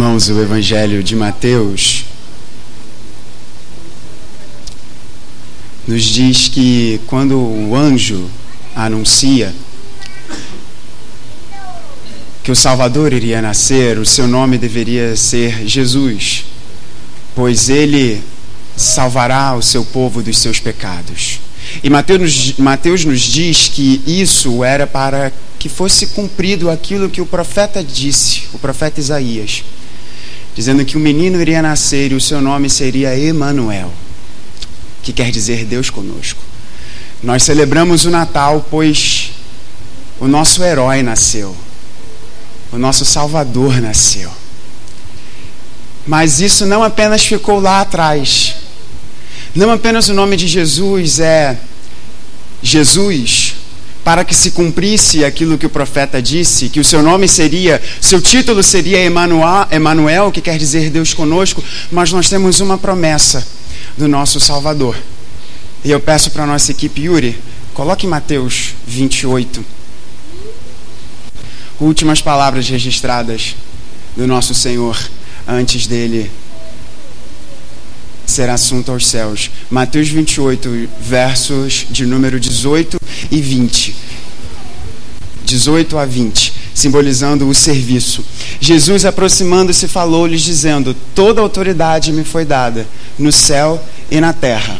Irmãos, o Evangelho de Mateus nos diz que quando o anjo anuncia que o Salvador iria nascer, o seu nome deveria ser Jesus, pois ele salvará o seu povo dos seus pecados. E Mateus, Mateus nos diz que isso era para que fosse cumprido aquilo que o profeta disse, o profeta Isaías, dizendo que o menino iria nascer e o seu nome seria Emanuel, que quer dizer Deus conosco. Nós celebramos o Natal, pois o nosso herói nasceu, o nosso Salvador nasceu. Mas isso não apenas ficou lá atrás. Não apenas o nome de Jesus é Jesus, para que se cumprisse aquilo que o profeta disse, que o seu nome seria, seu título seria Emanuel, que quer dizer Deus conosco, mas nós temos uma promessa do nosso Salvador. E eu peço para a nossa equipe, Yuri, coloque Mateus 28. Últimas palavras registradas do nosso Senhor antes dele ser assunto aos céus. Mateus 28, versos de número 18 e 20. 18 a 20, simbolizando o serviço. Jesus, aproximando-se, falou-lhes, dizendo: Toda autoridade me foi dada, no céu e na terra.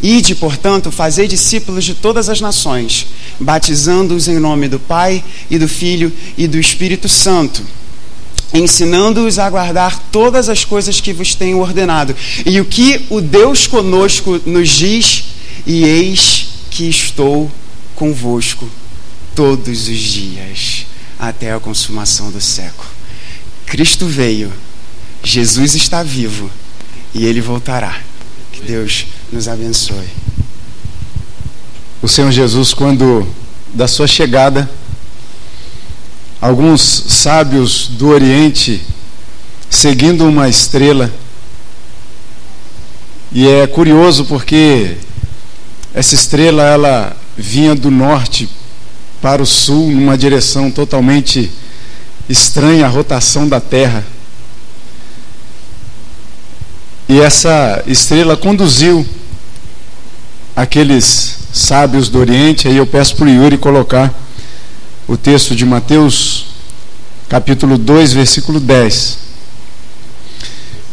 Ide, portanto, fazei discípulos de todas as nações, batizando-os em nome do Pai e do Filho e do Espírito Santo ensinando-os a guardar todas as coisas que vos tenho ordenado. E o que o Deus conosco nos diz, e eis que estou convosco todos os dias, até a consumação do século. Cristo veio, Jesus está vivo e ele voltará. Que Deus nos abençoe. O Senhor Jesus, quando da sua chegada, alguns sábios do Oriente seguindo uma estrela. E é curioso porque essa estrela ela vinha do norte para o sul numa direção totalmente estranha à rotação da Terra. E essa estrela conduziu aqueles sábios do Oriente, aí eu peço para o Yuri colocar o texto de Mateus, capítulo 2, versículo 10.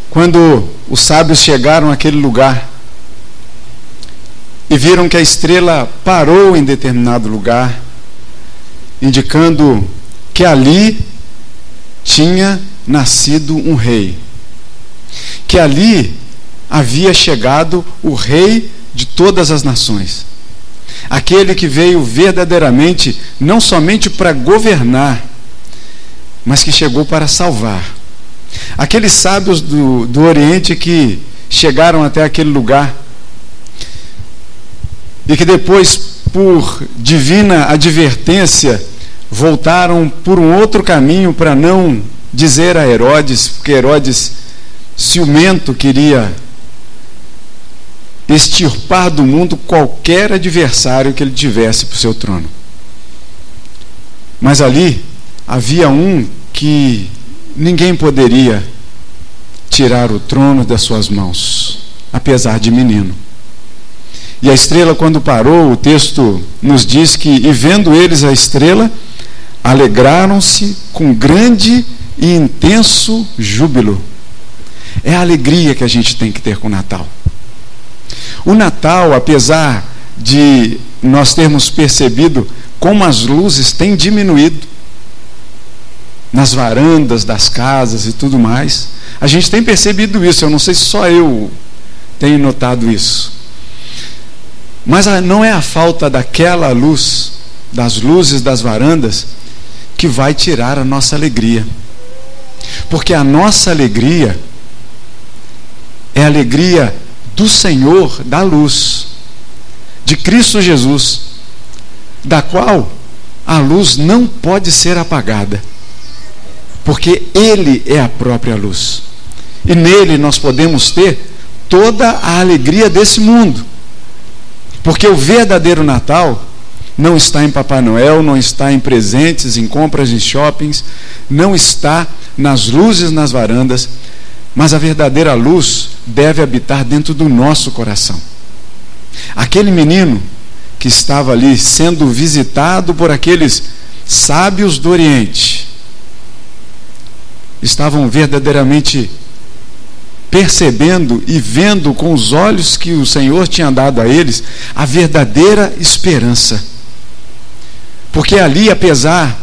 Quando os sábios chegaram àquele lugar e viram que a estrela parou em determinado lugar, indicando que ali tinha nascido um rei, que ali havia chegado o rei de todas as nações aquele que veio verdadeiramente não somente para governar, mas que chegou para salvar. Aqueles sábios do, do Oriente que chegaram até aquele lugar e que depois, por divina advertência, voltaram por um outro caminho para não dizer a Herodes, porque Herodes, ciumento, queria extirpar do mundo qualquer adversário que ele tivesse para o seu trono. Mas ali havia um que ninguém poderia tirar o trono das suas mãos, apesar de menino. E a estrela, quando parou, o texto nos diz que, e vendo eles a estrela, alegraram-se com grande e intenso júbilo. É a alegria que a gente tem que ter com o Natal. O Natal, apesar de nós termos percebido como as luzes têm diminuído nas varandas das casas e tudo mais, a gente tem percebido isso. Eu não sei se só eu tenho notado isso. Mas não é a falta daquela luz, das luzes das varandas, que vai tirar a nossa alegria. Porque a nossa alegria é alegria do Senhor da luz, de Cristo Jesus, da qual a luz não pode ser apagada, porque Ele é a própria luz. E nele nós podemos ter toda a alegria desse mundo. Porque o verdadeiro Natal não está em Papai Noel, não está em presentes, em compras em shoppings, não está nas luzes nas varandas, mas a verdadeira luz deve habitar dentro do nosso coração. Aquele menino que estava ali sendo visitado por aqueles sábios do Oriente, estavam verdadeiramente percebendo e vendo com os olhos que o Senhor tinha dado a eles a verdadeira esperança. Porque ali, apesar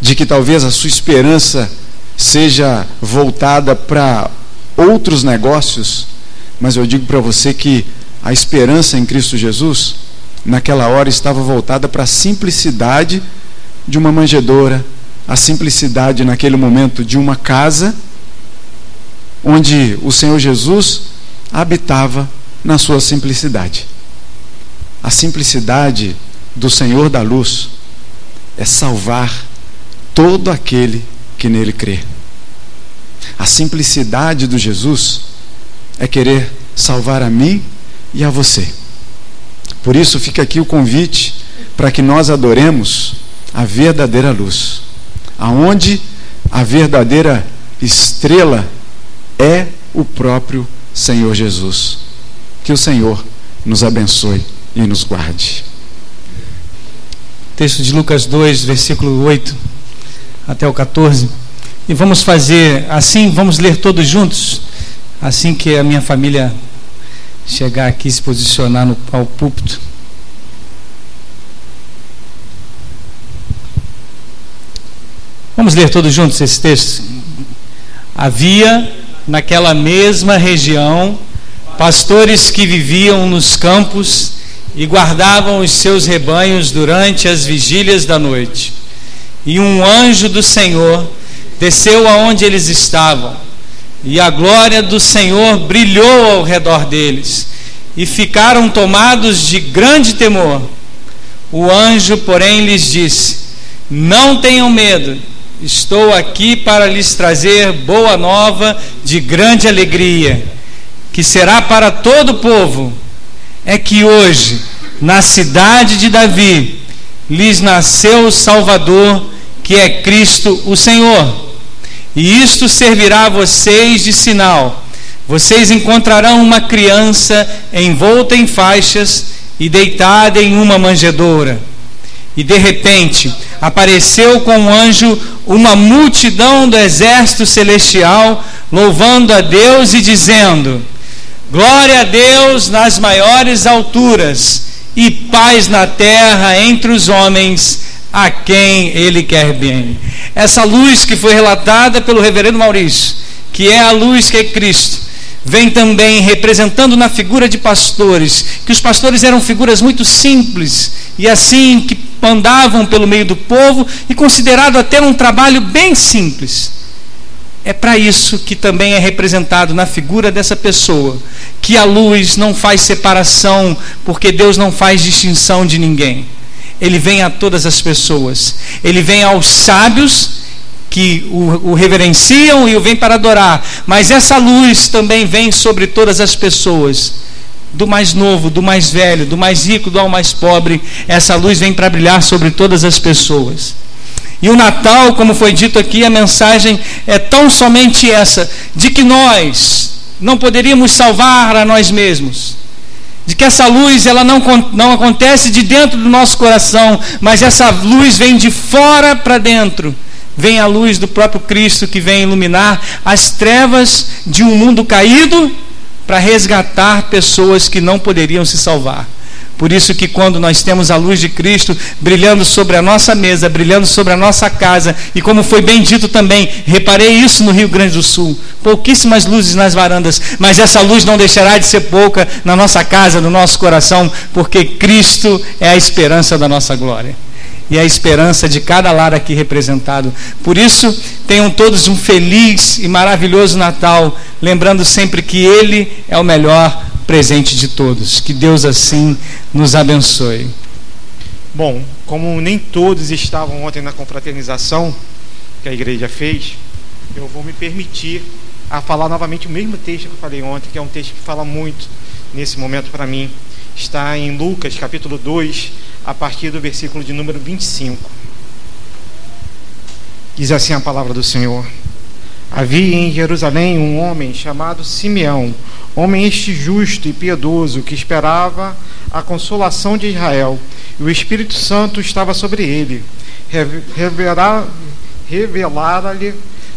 de que talvez a sua esperança seja voltada para outros negócios, mas eu digo para você que a esperança em Cristo Jesus, naquela hora, estava voltada para a simplicidade de uma manjedoura, a simplicidade naquele momento de uma casa, onde o Senhor Jesus habitava na sua simplicidade. A simplicidade do Senhor da luz é salvar todo aquele que nele crê. A simplicidade do Jesus é querer salvar a mim e a você. Por isso fica aqui o convite para que nós adoremos a verdadeira luz, aonde a verdadeira estrela é o próprio Senhor Jesus. Que o Senhor nos abençoe e nos guarde. Texto de Lucas 2, versículo 8 até o 14. E vamos fazer assim, vamos ler todos juntos, assim que a minha família chegar aqui se posicionar no, ao púlpito. Vamos ler todos juntos esse texto? Havia naquela mesma região pastores que viviam nos campos e guardavam os seus rebanhos durante as vigílias da noite. E um anjo do Senhor desceu aonde eles estavam, e a glória do Senhor brilhou ao redor deles, e ficaram tomados de grande temor. O anjo, porém, lhes disse: Não tenham medo Estou aqui para lhes trazer boa nova de grande alegria, que será para todo o povo. É que hoje, na cidade de Davi, lhes nasceu o Salvador, que é Cristo o Senhor. E isto servirá a vocês de sinal. Vocês encontrarão uma criança envolta em faixas e deitada em uma manjedoura. E de repente apareceu com um anjo uma multidão do exército celestial, louvando a Deus e dizendo: Glória a Deus nas maiores alturas e paz na terra entre os homens a quem ele quer bem. Essa luz que foi relatada pelo reverendo Maurício, que é a luz que é Cristo, vem também representando na figura de pastores, que os pastores eram figuras muito simples e assim que andavam pelo meio do povo e considerado até um trabalho bem simples. É para isso que também é representado na figura dessa pessoa, que a luz não faz separação, porque Deus não faz distinção de ninguém. Ele vem a todas as pessoas. Ele vem aos sábios que o, o reverenciam e o vêm para adorar, mas essa luz também vem sobre todas as pessoas do mais novo, do mais velho, do mais rico, do ao mais pobre, essa luz vem para brilhar sobre todas as pessoas. E o Natal, como foi dito aqui, a mensagem é tão somente essa: de que nós não poderíamos salvar a nós mesmos. De que essa luz ela não, não acontece de dentro do nosso coração, mas essa luz vem de fora para dentro vem a luz do próprio Cristo que vem iluminar as trevas de um mundo caído para resgatar pessoas que não poderiam se salvar. Por isso que quando nós temos a luz de Cristo brilhando sobre a nossa mesa, brilhando sobre a nossa casa, e como foi bem dito também, reparei isso no Rio Grande do Sul, pouquíssimas luzes nas varandas, mas essa luz não deixará de ser pouca na nossa casa, no nosso coração, porque Cristo é a esperança da nossa glória e a esperança de cada lar aqui representado. Por isso, tenham todos um feliz e maravilhoso Natal, lembrando sempre que Ele é o melhor presente de todos. Que Deus assim nos abençoe. Bom, como nem todos estavam ontem na confraternização que a igreja fez, eu vou me permitir a falar novamente o mesmo texto que eu falei ontem, que é um texto que fala muito nesse momento para mim. Está em Lucas capítulo 2, a partir do versículo de número 25. Diz assim a palavra do Senhor. Havia em Jerusalém um homem chamado Simeão, homem este justo e piedoso, que esperava a consolação de Israel, e o Espírito Santo estava sobre ele. Revelara-lhe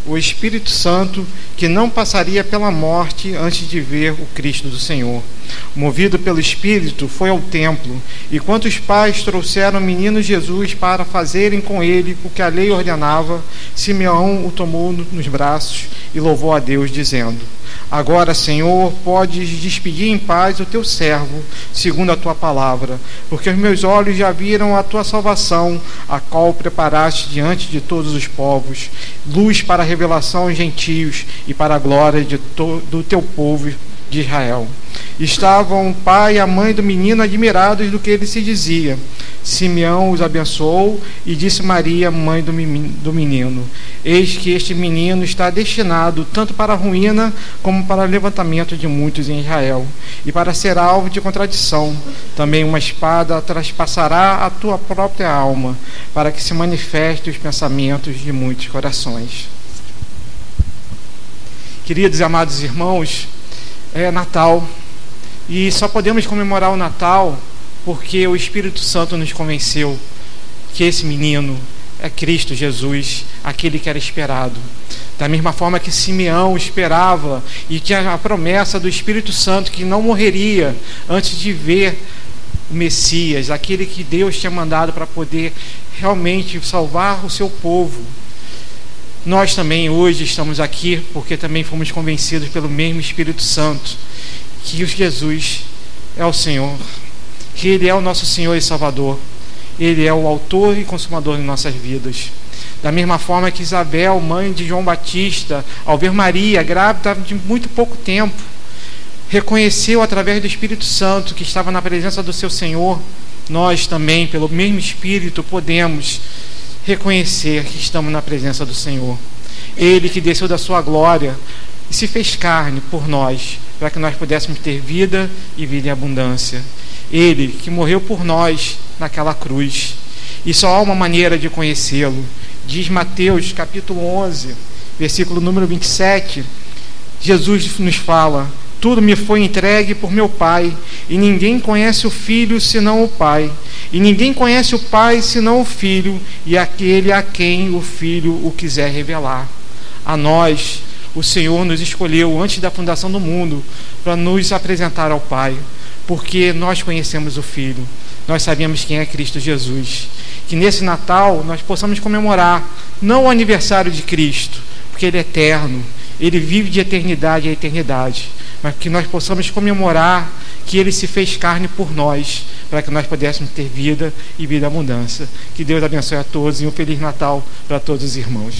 o Espírito Santo que não passaria pela morte antes de ver o Cristo do Senhor. Movido pelo Espírito, foi ao templo, e quantos pais trouxeram o menino Jesus para fazerem com ele o que a lei ordenava, Simeão o tomou nos braços e louvou a Deus, dizendo: Agora, Senhor, podes despedir em paz o teu servo, segundo a tua palavra, porque os meus olhos já viram a tua salvação, a qual preparaste diante de todos os povos, luz para a revelação aos gentios e para a glória do teu povo de Israel. Estavam o pai e a mãe do menino admirados do que ele se dizia. Simeão os abençoou e disse Maria, mãe do menino: Eis que este menino está destinado tanto para a ruína como para o levantamento de muitos em Israel, e para ser alvo de contradição. Também uma espada traspassará a tua própria alma, para que se manifeste os pensamentos de muitos corações. Queridos e amados irmãos, é Natal e só podemos comemorar o Natal porque o Espírito Santo nos convenceu que esse menino é Cristo Jesus, aquele que era esperado. Da mesma forma que Simeão esperava e tinha a promessa do Espírito Santo que não morreria antes de ver o Messias, aquele que Deus tinha mandado para poder realmente salvar o seu povo. Nós também hoje estamos aqui porque também fomos convencidos pelo mesmo Espírito Santo que Jesus é o Senhor, que Ele é o nosso Senhor e Salvador, Ele é o autor e consumador de nossas vidas. Da mesma forma que Isabel, mãe de João Batista, ao ver Maria grávida de muito pouco tempo, reconheceu através do Espírito Santo que estava na presença do seu Senhor, nós também, pelo mesmo Espírito, podemos reconhecer que estamos na presença do Senhor. Ele que desceu da sua glória e se fez carne por nós, para que nós pudéssemos ter vida e vida em abundância. Ele que morreu por nós naquela cruz. E só há uma maneira de conhecê-lo. Diz Mateus capítulo 11, versículo número 27. Jesus nos fala: Tudo me foi entregue por meu Pai, e ninguém conhece o Filho senão o Pai, e ninguém conhece o Pai senão o Filho, e aquele a quem o Filho o quiser revelar. A nós, o Senhor nos escolheu antes da fundação do mundo para nos apresentar ao Pai, porque nós conhecemos o Filho, nós sabemos quem é Cristo Jesus. Que nesse Natal nós possamos comemorar não o aniversário de Cristo, porque Ele é eterno, Ele vive de eternidade a eternidade, mas que nós possamos comemorar que Ele se fez carne por nós, para que nós pudéssemos ter vida e vida abundância. Que Deus abençoe a todos e um Feliz Natal para todos os irmãos.